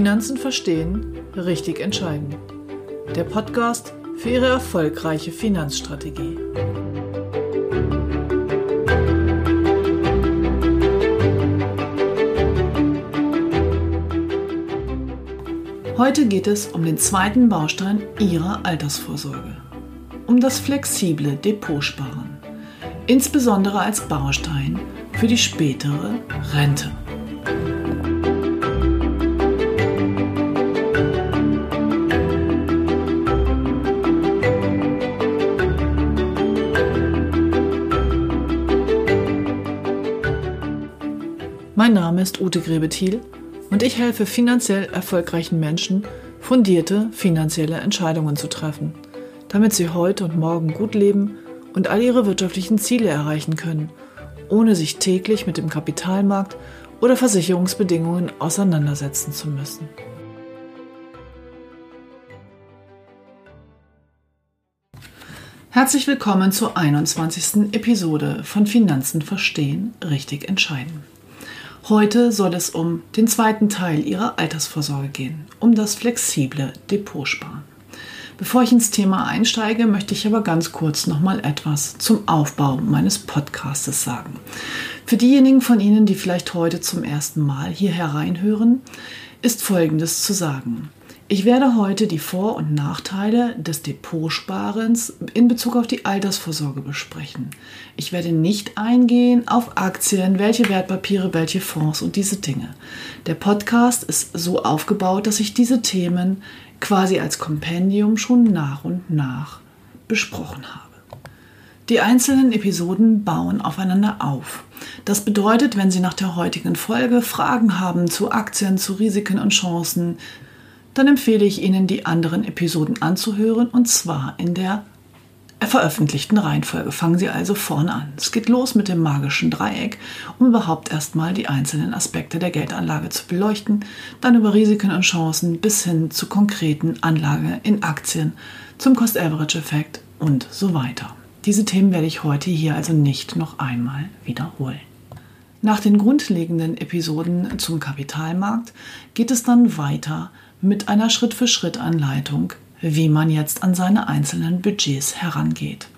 Finanzen verstehen, richtig entscheiden. Der Podcast für Ihre erfolgreiche Finanzstrategie. Heute geht es um den zweiten Baustein Ihrer Altersvorsorge, um das flexible Depotsparen, insbesondere als Baustein für die spätere Rente. Mein Name ist Ute Grebethiel und ich helfe finanziell erfolgreichen Menschen, fundierte finanzielle Entscheidungen zu treffen, damit sie heute und morgen gut leben und all ihre wirtschaftlichen Ziele erreichen können, ohne sich täglich mit dem Kapitalmarkt oder Versicherungsbedingungen auseinandersetzen zu müssen. Herzlich willkommen zur 21. Episode von Finanzen verstehen, richtig entscheiden. Heute soll es um den zweiten Teil Ihrer Altersvorsorge gehen, um das flexible Depotsparen. Bevor ich ins Thema einsteige, möchte ich aber ganz kurz noch mal etwas zum Aufbau meines Podcastes sagen. Für diejenigen von Ihnen, die vielleicht heute zum ersten Mal hier hereinhören, ist Folgendes zu sagen. Ich werde heute die Vor- und Nachteile des Depotsparens in Bezug auf die Altersvorsorge besprechen. Ich werde nicht eingehen auf Aktien, welche Wertpapiere, welche Fonds und diese Dinge. Der Podcast ist so aufgebaut, dass ich diese Themen quasi als Kompendium schon nach und nach besprochen habe. Die einzelnen Episoden bauen aufeinander auf. Das bedeutet, wenn Sie nach der heutigen Folge Fragen haben zu Aktien, zu Risiken und Chancen, dann empfehle ich Ihnen, die anderen Episoden anzuhören und zwar in der veröffentlichten Reihenfolge. Fangen Sie also vorne an. Es geht los mit dem magischen Dreieck, um überhaupt erstmal die einzelnen Aspekte der Geldanlage zu beleuchten, dann über Risiken und Chancen bis hin zu konkreten Anlage in Aktien, zum Cost-Average-Effekt und so weiter. Diese Themen werde ich heute hier also nicht noch einmal wiederholen. Nach den grundlegenden Episoden zum Kapitalmarkt geht es dann weiter mit einer Schritt-für-Schritt-Anleitung, wie man jetzt an seine einzelnen Budgets herangeht.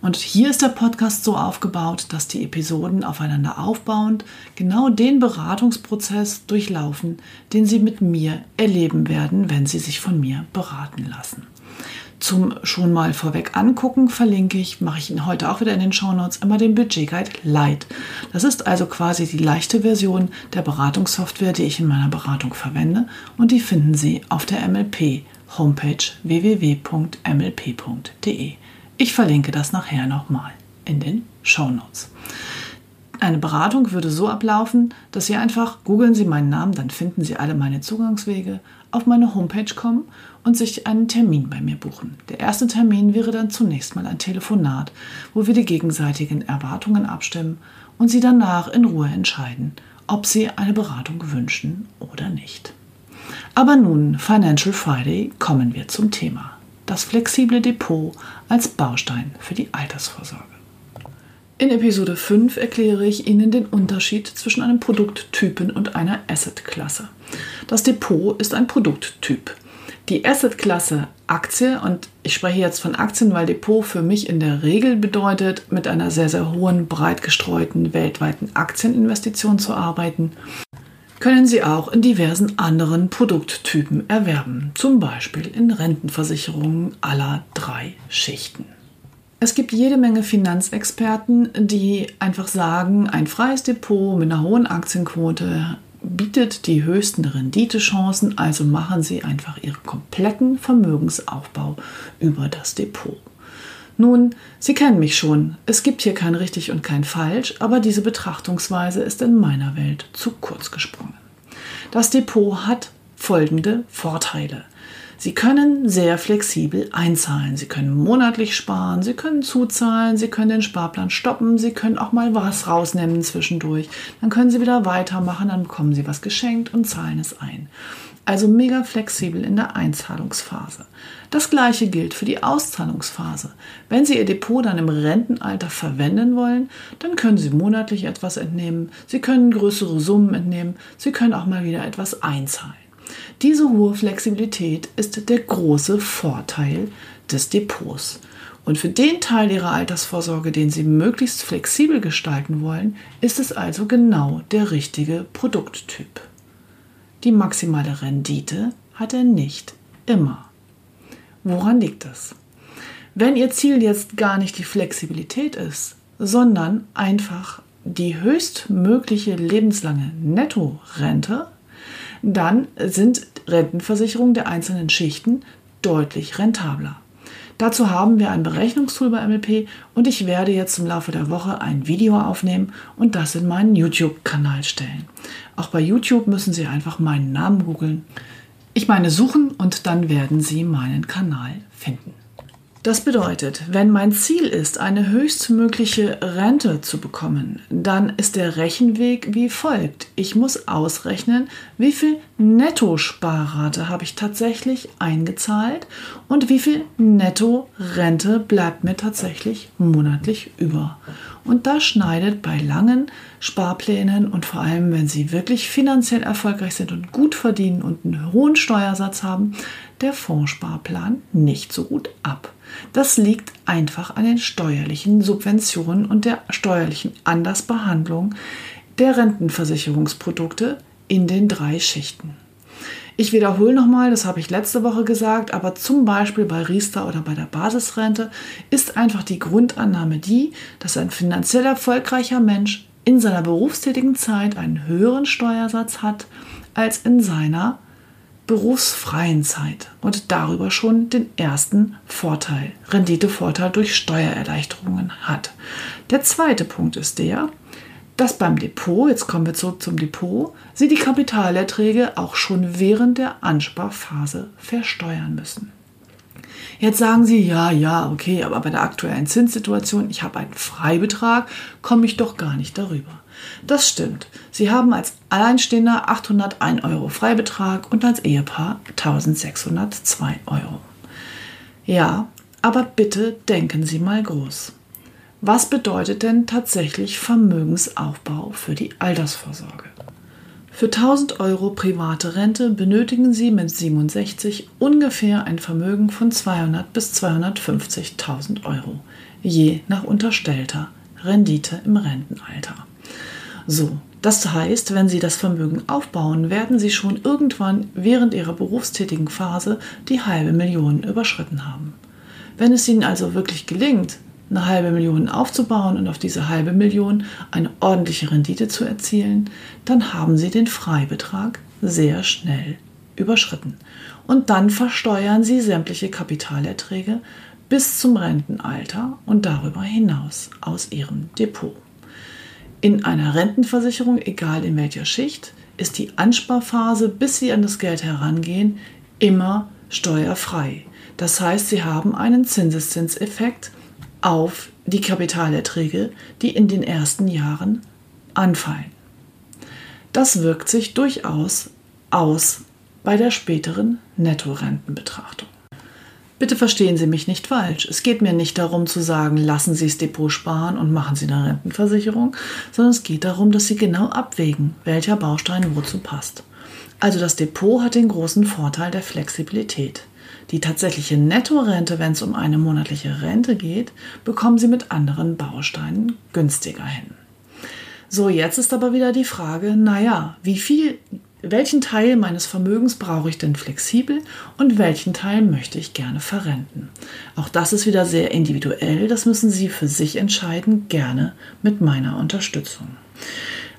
Und hier ist der Podcast so aufgebaut, dass die Episoden aufeinander aufbauend genau den Beratungsprozess durchlaufen, den Sie mit mir erleben werden, wenn Sie sich von mir beraten lassen. Zum schon mal vorweg angucken verlinke ich, mache ich Ihnen heute auch wieder in den Shownotes, immer den Budget Guide Lite. Das ist also quasi die leichte Version der Beratungssoftware, die ich in meiner Beratung verwende und die finden Sie auf der MLP Homepage www.mlp.de. Ich verlinke das nachher nochmal in den Shownotes. Eine Beratung würde so ablaufen, dass Sie einfach googeln Sie meinen Namen, dann finden Sie alle meine Zugangswege, auf meine Homepage kommen und sich einen Termin bei mir buchen. Der erste Termin wäre dann zunächst mal ein Telefonat, wo wir die gegenseitigen Erwartungen abstimmen und Sie danach in Ruhe entscheiden, ob Sie eine Beratung wünschen oder nicht. Aber nun, Financial Friday, kommen wir zum Thema. Das flexible Depot als Baustein für die Altersvorsorge. In Episode 5 erkläre ich Ihnen den Unterschied zwischen einem Produkttypen und einer Assetklasse. Das Depot ist ein Produkttyp. Die Assetklasse Aktie, und ich spreche jetzt von Aktien, weil Depot für mich in der Regel bedeutet, mit einer sehr, sehr hohen, breit gestreuten weltweiten Aktieninvestition zu arbeiten, können Sie auch in diversen anderen Produkttypen erwerben, zum Beispiel in Rentenversicherungen aller drei Schichten. Es gibt jede Menge Finanzexperten, die einfach sagen, ein freies Depot mit einer hohen Aktienquote bietet die höchsten Renditechancen, also machen Sie einfach Ihren kompletten Vermögensaufbau über das Depot. Nun, Sie kennen mich schon, es gibt hier kein richtig und kein falsch, aber diese Betrachtungsweise ist in meiner Welt zu kurz gesprungen. Das Depot hat folgende Vorteile. Sie können sehr flexibel einzahlen. Sie können monatlich sparen, Sie können zuzahlen, Sie können den Sparplan stoppen, Sie können auch mal was rausnehmen zwischendurch. Dann können Sie wieder weitermachen, dann bekommen Sie was geschenkt und zahlen es ein. Also mega flexibel in der Einzahlungsphase. Das gleiche gilt für die Auszahlungsphase. Wenn Sie Ihr Depot dann im Rentenalter verwenden wollen, dann können Sie monatlich etwas entnehmen, Sie können größere Summen entnehmen, Sie können auch mal wieder etwas einzahlen. Diese hohe Flexibilität ist der große Vorteil des Depots. Und für den Teil Ihrer Altersvorsorge, den Sie möglichst flexibel gestalten wollen, ist es also genau der richtige Produkttyp. Die maximale Rendite hat er nicht immer. Woran liegt das? Wenn Ihr Ziel jetzt gar nicht die Flexibilität ist, sondern einfach die höchstmögliche lebenslange Nettorente, dann sind Rentenversicherungen der einzelnen Schichten deutlich rentabler. Dazu haben wir ein Berechnungstool bei MLP und ich werde jetzt im Laufe der Woche ein Video aufnehmen und das in meinen YouTube-Kanal stellen. Auch bei YouTube müssen Sie einfach meinen Namen googeln. Ich meine suchen und dann werden Sie meinen Kanal finden. Das bedeutet, wenn mein Ziel ist, eine höchstmögliche Rente zu bekommen, dann ist der Rechenweg wie folgt. Ich muss ausrechnen, wie viel Nettosparrate habe ich tatsächlich eingezahlt und wie viel Nettorente bleibt mir tatsächlich monatlich über. Und das schneidet bei langen Sparplänen und vor allem, wenn sie wirklich finanziell erfolgreich sind und gut verdienen und einen hohen Steuersatz haben, der Fondssparplan nicht so gut ab. Das liegt einfach an den steuerlichen Subventionen und der steuerlichen Andersbehandlung der Rentenversicherungsprodukte in den drei Schichten. Ich wiederhole nochmal, das habe ich letzte Woche gesagt, aber zum Beispiel bei Riester oder bei der Basisrente ist einfach die Grundannahme die, dass ein finanziell erfolgreicher Mensch in seiner berufstätigen Zeit einen höheren Steuersatz hat als in seiner berufsfreien Zeit und darüber schon den ersten Vorteil, Renditevorteil durch Steuererleichterungen hat. Der zweite Punkt ist der, dass beim Depot, jetzt kommen wir zurück zum Depot, Sie die Kapitalerträge auch schon während der Ansparphase versteuern müssen. Jetzt sagen Sie, ja, ja, okay, aber bei der aktuellen Zinssituation, ich habe einen Freibetrag, komme ich doch gar nicht darüber. Das stimmt. Sie haben als Alleinstehender 801 Euro Freibetrag und als Ehepaar 1602 Euro. Ja, aber bitte denken Sie mal groß. Was bedeutet denn tatsächlich Vermögensaufbau für die Altersvorsorge? Für 1000 Euro private Rente benötigen Sie mit 67 ungefähr ein Vermögen von 200 bis 250.000 Euro, je nach unterstellter Rendite im Rentenalter. So, das heißt, wenn Sie das Vermögen aufbauen, werden Sie schon irgendwann während Ihrer berufstätigen Phase die halbe Million überschritten haben. Wenn es Ihnen also wirklich gelingt, eine halbe Million aufzubauen und auf diese halbe Million eine ordentliche Rendite zu erzielen, dann haben Sie den Freibetrag sehr schnell überschritten. Und dann versteuern Sie sämtliche Kapitalerträge bis zum Rentenalter und darüber hinaus aus Ihrem Depot. In einer Rentenversicherung, egal in welcher Schicht, ist die Ansparphase, bis Sie an das Geld herangehen, immer steuerfrei. Das heißt, Sie haben einen Zinseszinseffekt auf die Kapitalerträge, die in den ersten Jahren anfallen. Das wirkt sich durchaus aus bei der späteren Nettorentenbetrachtung. Bitte verstehen Sie mich nicht falsch. Es geht mir nicht darum zu sagen, lassen Sie das Depot sparen und machen Sie eine Rentenversicherung, sondern es geht darum, dass Sie genau abwägen, welcher Baustein wozu passt. Also das Depot hat den großen Vorteil der Flexibilität. Die tatsächliche Nettorente, wenn es um eine monatliche Rente geht, bekommen Sie mit anderen Bausteinen günstiger hin. So, jetzt ist aber wieder die Frage, naja, wie viel welchen Teil meines Vermögens brauche ich denn flexibel und welchen Teil möchte ich gerne verrenten? Auch das ist wieder sehr individuell, das müssen Sie für sich entscheiden, gerne mit meiner Unterstützung.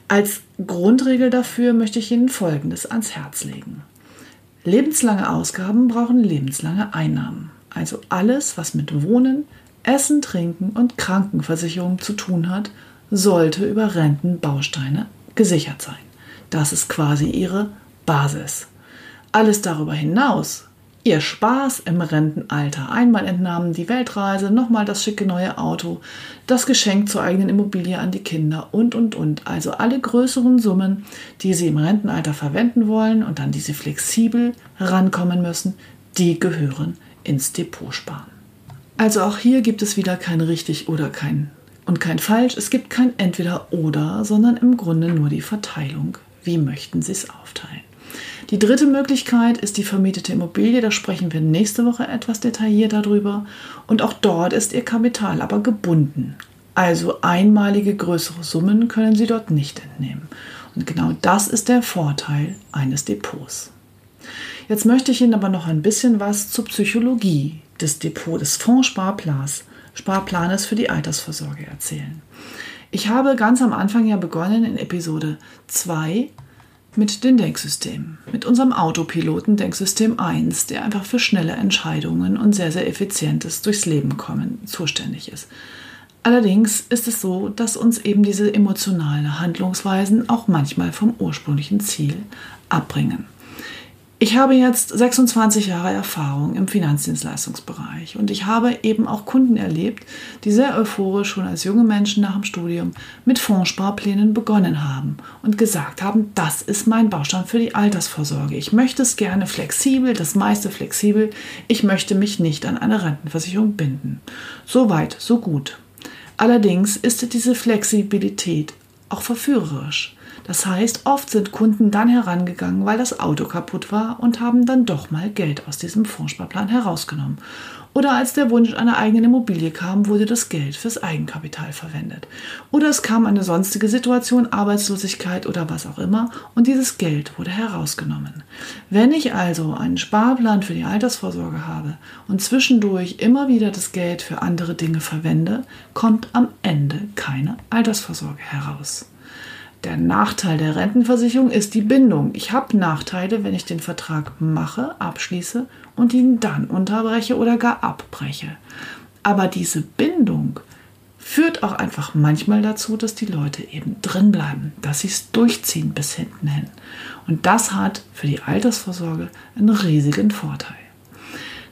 Als Grundregel dafür möchte ich Ihnen Folgendes ans Herz legen. Lebenslange Ausgaben brauchen lebenslange Einnahmen. Also alles, was mit Wohnen, Essen, Trinken und Krankenversicherung zu tun hat, sollte über Rentenbausteine gesichert sein. Das ist quasi ihre Basis. Alles darüber hinaus, ihr Spaß im Rentenalter, einmal entnahmen die Weltreise, nochmal das schicke neue Auto, das Geschenk zur eigenen Immobilie an die Kinder und, und, und. Also alle größeren Summen, die sie im Rentenalter verwenden wollen und an die sie flexibel rankommen müssen, die gehören ins Depot sparen. Also auch hier gibt es wieder kein richtig oder kein und kein falsch. Es gibt kein entweder oder, sondern im Grunde nur die Verteilung wie möchten Sie es aufteilen? Die dritte Möglichkeit ist die vermietete Immobilie. Da sprechen wir nächste Woche etwas detaillierter darüber. Und auch dort ist Ihr Kapital aber gebunden. Also einmalige größere Summen können Sie dort nicht entnehmen. Und genau das ist der Vorteil eines Depots. Jetzt möchte ich Ihnen aber noch ein bisschen was zur Psychologie des Depots, des Fondssparplans Sparplanes für die Altersvorsorge erzählen. Ich habe ganz am Anfang ja begonnen in Episode 2 mit den Denksystemen, mit unserem Autopiloten Denksystem 1, der einfach für schnelle Entscheidungen und sehr, sehr effizientes durchs Leben kommen zuständig ist. Allerdings ist es so, dass uns eben diese emotionalen Handlungsweisen auch manchmal vom ursprünglichen Ziel abbringen. Ich habe jetzt 26 Jahre Erfahrung im Finanzdienstleistungsbereich und ich habe eben auch Kunden erlebt, die sehr euphorisch schon als junge Menschen nach dem Studium mit Fondssparplänen begonnen haben und gesagt haben, das ist mein Baustein für die Altersvorsorge. Ich möchte es gerne flexibel, das meiste flexibel. Ich möchte mich nicht an eine Rentenversicherung binden. So weit, so gut. Allerdings ist diese Flexibilität auch verführerisch. Das heißt, oft sind Kunden dann herangegangen, weil das Auto kaputt war und haben dann doch mal Geld aus diesem Fondssparplan herausgenommen. Oder als der Wunsch einer eigenen Immobilie kam, wurde das Geld fürs Eigenkapital verwendet. Oder es kam eine sonstige Situation, Arbeitslosigkeit oder was auch immer, und dieses Geld wurde herausgenommen. Wenn ich also einen Sparplan für die Altersvorsorge habe und zwischendurch immer wieder das Geld für andere Dinge verwende, kommt am Ende keine Altersvorsorge heraus. Der Nachteil der Rentenversicherung ist die Bindung. Ich habe Nachteile, wenn ich den Vertrag mache, abschließe und ihn dann unterbreche oder gar abbreche. Aber diese Bindung führt auch einfach manchmal dazu, dass die Leute eben drin bleiben, dass sie es durchziehen bis hinten hin. Und das hat für die Altersvorsorge einen riesigen Vorteil.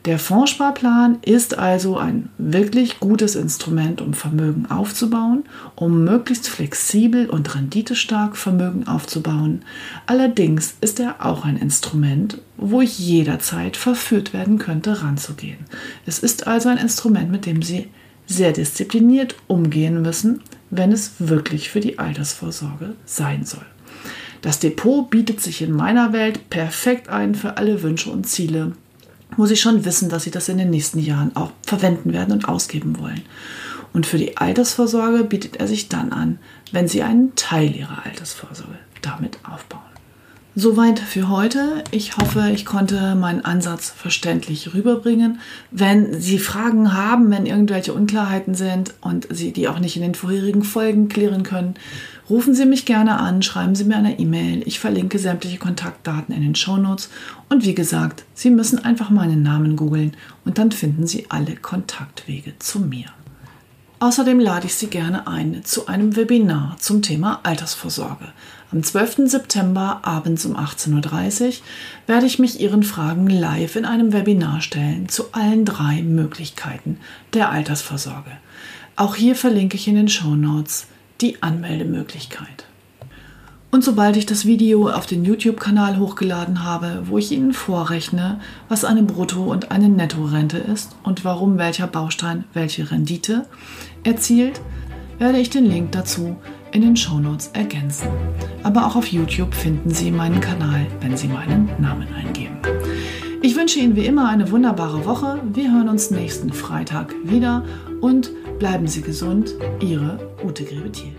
Der Fondssparplan ist also ein wirklich gutes Instrument, um Vermögen aufzubauen, um möglichst flexibel und renditestark Vermögen aufzubauen. Allerdings ist er auch ein Instrument, wo ich jederzeit verführt werden könnte, ranzugehen. Es ist also ein Instrument, mit dem Sie sehr diszipliniert umgehen müssen, wenn es wirklich für die Altersvorsorge sein soll. Das Depot bietet sich in meiner Welt perfekt ein für alle Wünsche und Ziele, muss ich schon wissen, dass sie das in den nächsten Jahren auch verwenden werden und ausgeben wollen. Und für die Altersvorsorge bietet er sich dann an, wenn sie einen Teil ihrer Altersvorsorge damit aufbauen. Soweit für heute. Ich hoffe, ich konnte meinen Ansatz verständlich rüberbringen. Wenn Sie Fragen haben, wenn irgendwelche Unklarheiten sind und Sie die auch nicht in den vorherigen Folgen klären können, rufen Sie mich gerne an, schreiben Sie mir eine E-Mail. Ich verlinke sämtliche Kontaktdaten in den Shownotes. Und wie gesagt, Sie müssen einfach meinen Namen googeln und dann finden Sie alle Kontaktwege zu mir. Außerdem lade ich Sie gerne ein zu einem Webinar zum Thema Altersvorsorge. Am 12. September abends um 18.30 Uhr werde ich mich Ihren Fragen live in einem Webinar stellen zu allen drei Möglichkeiten der Altersvorsorge. Auch hier verlinke ich in den Show Notes die Anmeldemöglichkeit. Und sobald ich das Video auf den YouTube-Kanal hochgeladen habe, wo ich Ihnen vorrechne, was eine Brutto- und eine Nettorente ist und warum welcher Baustein welche Rendite erzielt, werde ich den Link dazu in den Shownotes ergänzen. Aber auch auf YouTube finden Sie meinen Kanal, wenn Sie meinen Namen eingeben. Ich wünsche Ihnen wie immer eine wunderbare Woche. Wir hören uns nächsten Freitag wieder und bleiben Sie gesund. Ihre Ute Grebethiel.